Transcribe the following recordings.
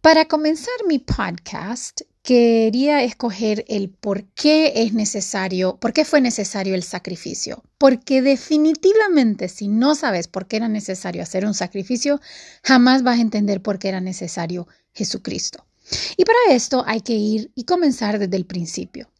Para comenzar mi podcast, quería escoger el por qué es necesario, por qué fue necesario el sacrificio. Porque definitivamente si no sabes por qué era necesario hacer un sacrificio, jamás vas a entender por qué era necesario Jesucristo. Y para esto hay que ir y comenzar desde el principio.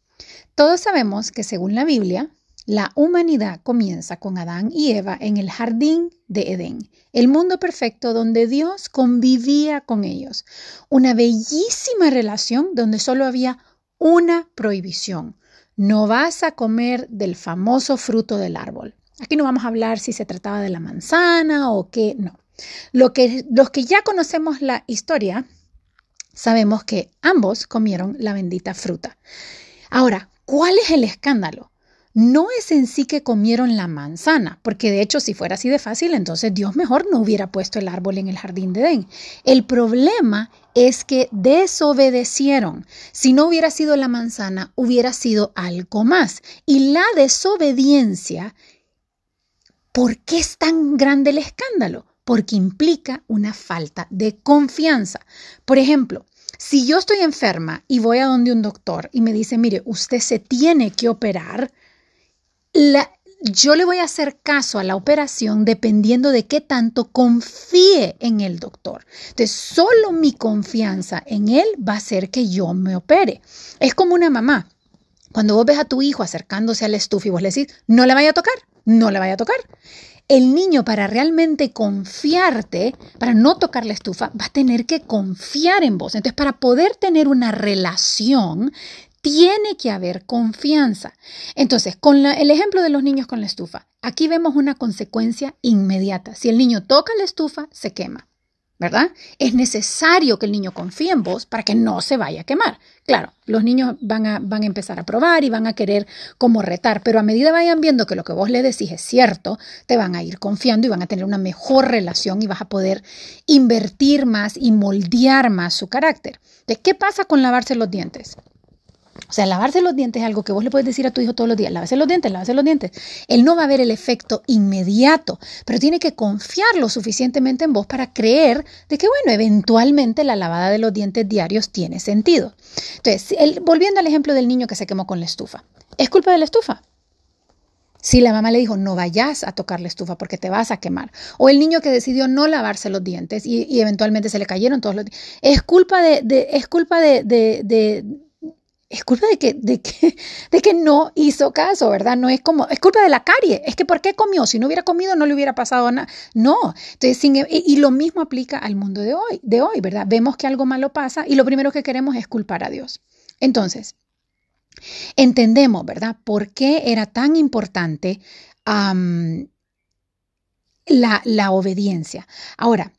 Todos sabemos que según la Biblia, la humanidad comienza con Adán y Eva en el jardín de Edén, el mundo perfecto donde Dios convivía con ellos. Una bellísima relación donde solo había una prohibición. No vas a comer del famoso fruto del árbol. Aquí no vamos a hablar si se trataba de la manzana o qué, no. Lo que, los que ya conocemos la historia, sabemos que ambos comieron la bendita fruta. Ahora, ¿cuál es el escándalo? No es en sí que comieron la manzana, porque de hecho si fuera así de fácil, entonces Dios mejor no hubiera puesto el árbol en el jardín de Edén. El problema es que desobedecieron. Si no hubiera sido la manzana, hubiera sido algo más. Y la desobediencia, ¿por qué es tan grande el escándalo? Porque implica una falta de confianza. Por ejemplo, si yo estoy enferma y voy a donde un doctor y me dice, mire, usted se tiene que operar, yo le voy a hacer caso a la operación dependiendo de qué tanto confíe en el doctor. Entonces, solo mi confianza en él va a hacer que yo me opere. Es como una mamá. Cuando vos ves a tu hijo acercándose al estufa y vos le decís, no le vaya a tocar, no le vaya a tocar. El niño para realmente confiarte, para no tocar la estufa, va a tener que confiar en vos. Entonces, para poder tener una relación, tiene que haber confianza. Entonces, con el ejemplo de los niños con la estufa, aquí vemos una consecuencia inmediata. Si el niño toca la estufa, se quema. ¿verdad? Es necesario que el niño confíe en vos para que no se vaya a quemar. Claro, los niños van a, van a empezar a probar y van a querer como retar, pero a medida vayan viendo que lo que vos le decís es cierto, te van a ir confiando y van a tener una mejor relación y vas a poder invertir más y moldear más su carácter. ¿De qué pasa con lavarse los dientes? O sea, lavarse los dientes es algo que vos le puedes decir a tu hijo todos los días, lávese los dientes, lávese los dientes. Él no va a ver el efecto inmediato, pero tiene que confiar lo suficientemente en vos para creer de que, bueno, eventualmente la lavada de los dientes diarios tiene sentido. Entonces, volviendo al ejemplo del niño que se quemó con la estufa, ¿es culpa de la estufa? Si la mamá le dijo, no vayas a tocar la estufa porque te vas a quemar. O el niño que decidió no lavarse los dientes y, eventualmente se le cayeron todos los dientes. Es culpa de, es culpa de, es culpa de que, de, que, de que no hizo caso, ¿verdad? No es como, es culpa de la carie, es que ¿por qué comió? Si no hubiera comido no le hubiera pasado nada. No, entonces, y, lo mismo aplica al mundo de hoy, de hoy, ¿verdad? Vemos que algo malo pasa y lo primero que queremos es culpar a Dios. Entonces, entendemos, ¿verdad? ¿Por qué era tan importante la, la obediencia? Ahora,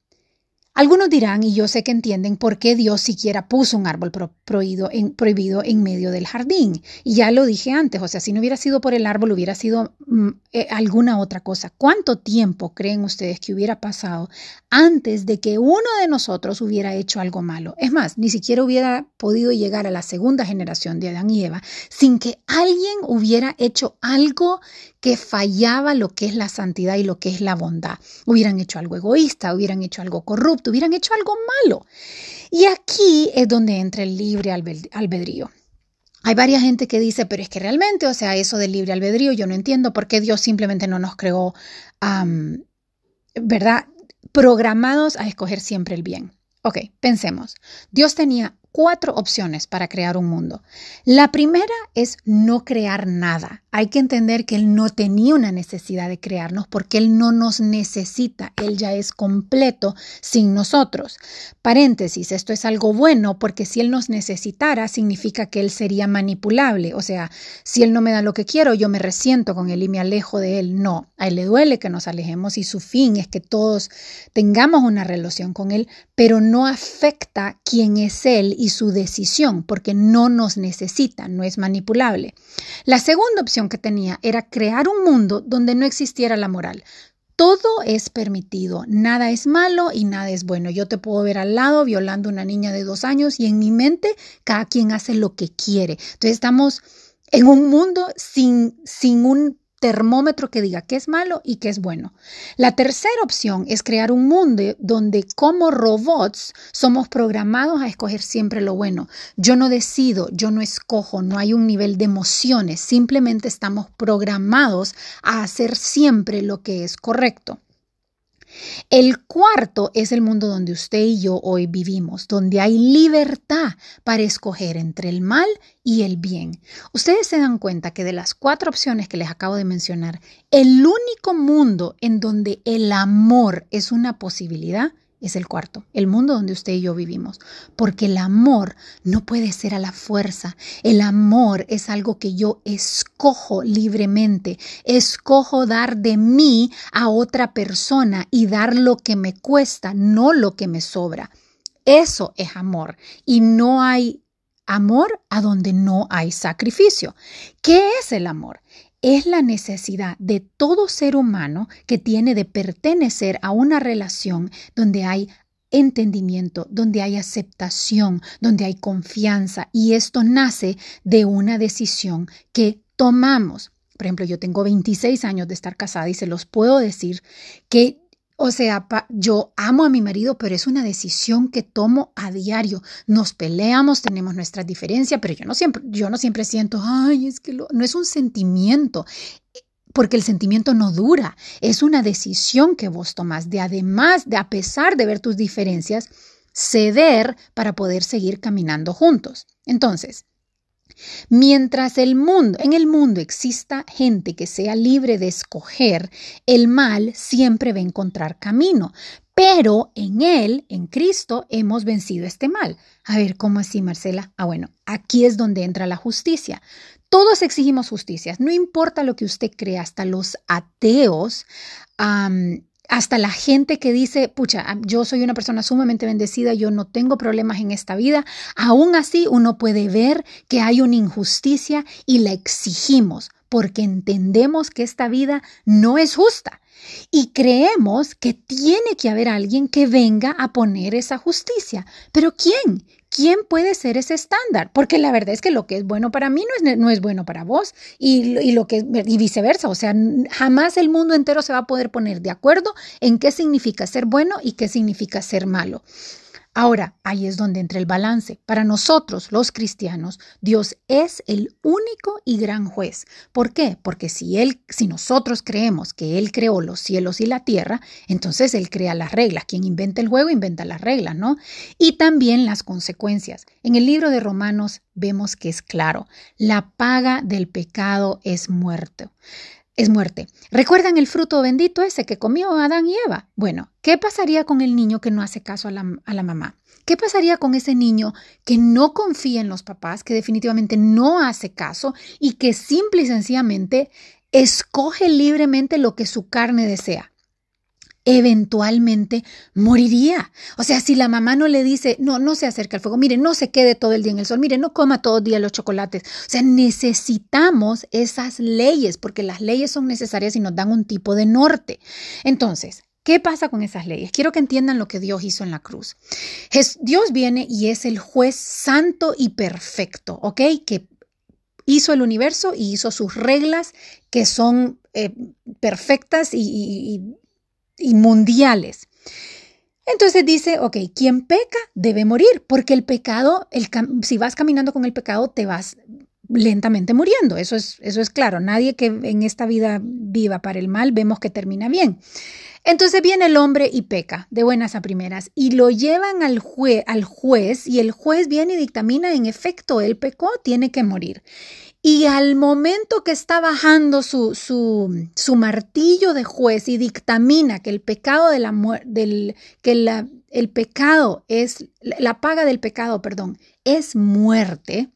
algunos dirán, y yo sé que entienden, por qué Dios siquiera puso un árbol prohibido en, medio del jardín. Y ya lo dije antes, o sea, si no hubiera sido por el árbol, hubiera sido mm, eh, alguna otra cosa. ¿Cuánto tiempo creen ustedes que hubiera pasado antes de que uno de nosotros hubiera hecho algo malo? Es más, ni siquiera hubiera podido llegar a la segunda generación de Adán y Eva sin que alguien hubiera hecho algo que fallaba lo que es la santidad y lo que es la bondad. Hubieran hecho algo egoísta, hubieran hecho algo corrupto, hubieran hecho algo malo. Y aquí es donde entra el libre albedrío. Hay varias gente que dice, pero es que realmente, o sea, eso del libre albedrío, yo no entiendo por qué Dios simplemente no nos creó, ¿verdad? Programados a escoger siempre el bien. Ok, pensemos. Dios tenía cuatro opciones para crear un mundo. La primera es no crear nada. Hay que entender que Él no tenía una necesidad de crearnos porque Él no nos necesita. Él ya es completo sin nosotros. Paréntesis, esto es algo bueno porque si Él nos necesitara significa que Él sería manipulable. O sea, si Él no me da lo que quiero, yo me resiento con Él y me alejo de Él. No, a Él le duele que nos alejemos y su fin es que todos tengamos una relación con Él, pero no afecta quién es Él y su decisión, porque no nos necesita, no es manipulable. La segunda opción que tenía era crear un mundo donde no existiera la moral. Todo es permitido, nada es malo y nada es bueno. Yo te puedo ver al lado violando a una niña de dos años y en mi mente cada quien hace lo que quiere. Entonces estamos en un mundo sin, sin un termómetro que diga qué es malo y qué es bueno. La tercera opción es crear un mundo donde como robots somos programados a escoger siempre lo bueno. Yo no decido, yo no escojo, no hay un nivel de emociones, simplemente estamos programados a hacer siempre lo que es correcto. El cuarto es el mundo donde usted y yo hoy vivimos, donde hay libertad para escoger entre el mal y el bien. Ustedes se dan cuenta que de las cuatro opciones que les acabo de mencionar, el único mundo en donde el amor es una posibilidad es el cuarto, el mundo donde usted y yo vivimos. Porque el amor no puede ser a la fuerza. El amor es algo que yo escojo libremente. Escojo dar de mí a otra persona y dar lo que me cuesta, no lo que me sobra. Eso es amor. Y no hay amor a donde no hay sacrificio. ¿Qué es el amor? Es la necesidad de todo ser humano que tiene de pertenecer a una relación donde hay entendimiento, donde hay aceptación, donde hay confianza y esto nace de una decisión que tomamos. Por ejemplo, yo tengo 26 años de estar casada y se los puedo decir que o sea, yo amo a mi marido, pero es una decisión que tomo a diario. Nos peleamos, tenemos nuestras diferencias, pero yo no siempre, yo no siempre siento, ay, es que no es un sentimiento, porque el sentimiento no dura. Es una decisión que vos tomás de además de a pesar de ver tus diferencias, ceder para poder seguir caminando juntos. Entonces, Mientras el mundo, en el mundo exista gente que sea libre de escoger, el mal siempre va a encontrar camino. Pero en Él, en Cristo, hemos vencido este mal. A ver, ¿cómo así, Marcela? Ah, bueno, aquí es donde entra la justicia. Todos exigimos justicia, no importa lo que usted crea, hasta los ateos hasta la gente que dice, pucha, yo soy una persona sumamente bendecida, yo no tengo problemas en esta vida, aún así uno puede ver que hay una injusticia y la exigimos porque entendemos que esta vida no es justa y creemos que tiene que haber alguien que venga a poner esa justicia. Pero ¿quién? ¿Quién puede ser ese estándar? Porque la verdad es que lo que es bueno para mí no es, no es bueno para vos y, lo que, y viceversa. O sea, jamás el mundo entero se va a poder poner de acuerdo en qué significa ser bueno y qué significa ser malo. Ahora, ahí es donde entra el balance. Para nosotros, los cristianos, Dios es el único y gran juez. ¿Por qué? Porque si él, si nosotros creemos que él creó los cielos y la tierra, entonces él crea las reglas. Quien inventa el juego inventa las reglas, ¿no? Y también las consecuencias. En el libro de Romanos vemos que es claro, la paga del pecado es muerte es muerte. ¿Recuerdan el fruto bendito ese que comió Adán y Eva? Bueno, ¿qué pasaría con el niño que no hace caso a la, a la, mamá? ¿Qué pasaría con ese niño que no confía en los papás, que definitivamente no hace caso y que simple y sencillamente escoge libremente lo que su carne desea? Eventualmente moriría. O sea, si la mamá no le dice, no, no se acerque al fuego, mire, no se quede todo el día en el sol, mire, no coma todo el día los chocolates. O sea, necesitamos esas leyes porque las leyes son necesarias y nos dan un tipo de norte. Entonces, ¿Qué pasa con esas leyes? Quiero que entiendan lo que Dios hizo en la cruz. Dios viene y es el juez santo y perfecto, ¿ok? Que hizo el universo y hizo sus reglas que son eh, perfectas y y mundiales. Entonces dice, ok, quien peca debe morir, porque el pecado, el, si vas caminando con el pecado, te vas lentamente muriendo. Eso es, eso es claro. Nadie que en esta vida viva para el mal vemos que termina bien. Entonces viene el hombre y peca de buenas a primeras y lo llevan al, al juez y el juez viene y dictamina, en efecto, él pecó, tiene que morir. Y al momento que está bajando su, su, su martillo de juez y dictamina que el pecado de la del, que la, el pecado es, la paga del pecado, perdón, es muerte,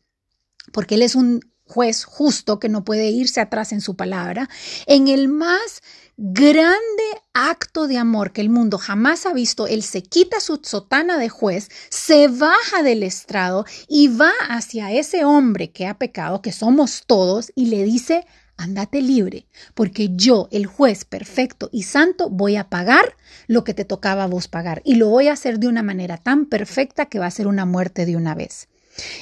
porque él es un juez justo que no puede irse atrás en su palabra, en el más grande acto de amor que el mundo jamás ha visto, él se quita su sotana de juez, se baja del estrado y va hacia ese hombre que ha pecado, que somos todos, y le dice, andate libre, porque yo, el juez perfecto y santo, voy a pagar lo que te tocaba a vos pagar, y lo voy a hacer de una manera tan perfecta que va a ser una muerte de una vez.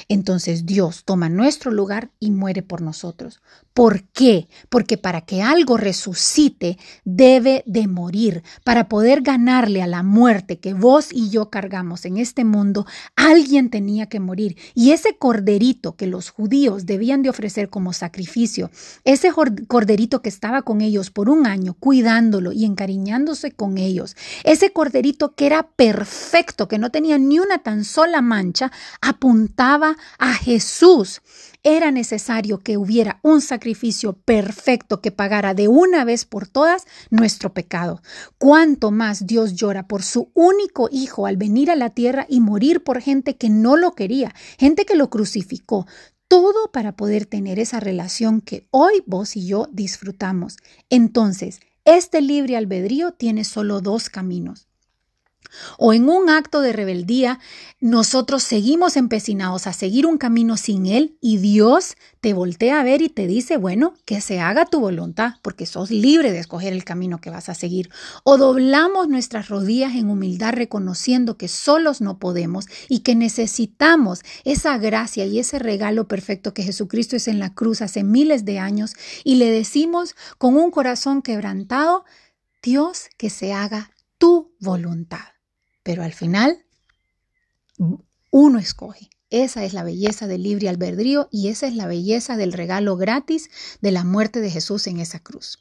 Entonces Dios toma nuestro lugar y muere por nosotros. ¿Por qué? Porque para que algo resucite debe de morir. Para poder ganarle a la muerte que vos y yo cargamos en este mundo, alguien tenía que morir. Y ese corderito que los judíos debían de ofrecer como sacrificio, ese corderito que estaba con ellos por un año, cuidándolo y encariñándose con ellos, ese corderito que era perfecto, que no tenía ni una tan sola mancha, apuntaba a Jesús era necesario que hubiera un sacrificio perfecto que pagara de una vez por todas nuestro pecado. Cuánto más Dios llora por su único hijo al venir a la tierra y morir por gente que no lo quería, gente que lo crucificó. Todo para poder tener esa relación que hoy vos y yo disfrutamos. Entonces, este libre albedrío tiene solo dos caminos o en un acto de rebeldía, nosotros seguimos empecinados a seguir un camino sin Él y Dios te voltea a ver y te dice, bueno, que se haga tu voluntad, porque sos libre de escoger el camino que vas a seguir. O doblamos nuestras rodillas en humildad reconociendo que solos no podemos y que necesitamos esa gracia y ese regalo perfecto que Jesucristo es en la cruz hace miles de años y le decimos con un corazón quebrantado, Dios, que se haga tu voluntad. Pero al final, uno escoge. Esa es la belleza del libre albedrío y esa es la belleza del regalo gratis de la muerte de Jesús en esa cruz.